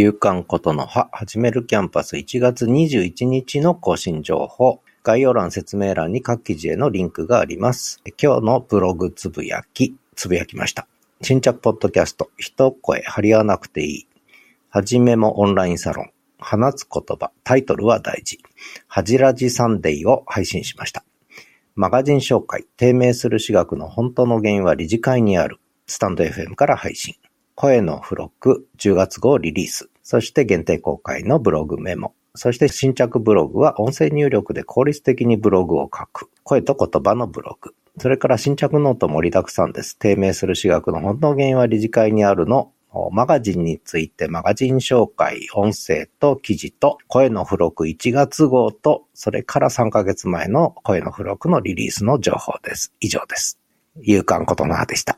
夕刊ことの葉、始めるキャンパス1月21日の更新情報。概要欄説明欄に各記事へのリンクがあります。今日のブログつぶやき、つぶやきました。新着ポッドキャスト、一声張り合わなくていい。はじめもオンラインサロン。放つ言葉、タイトルは大事。はじらじサンデーを配信しました。マガジン紹介、低迷する私学の本当の原因は理事会にある。stand.fm から配信。声の付録、10月号リリース。そして限定公開のブログメモ。そして新着ブログは音声入力で効率的にブログを書く。声と言葉のブログ。それから新着ノート盛りだくさんです。低迷する私学の本当の原因は理事会にあるのマガジンについてマガジン紹介、音声と記事と声の付録1月号と、それから3ヶ月前の声の付録のリリースの情報です。以上です。勇敢ことの葉でした。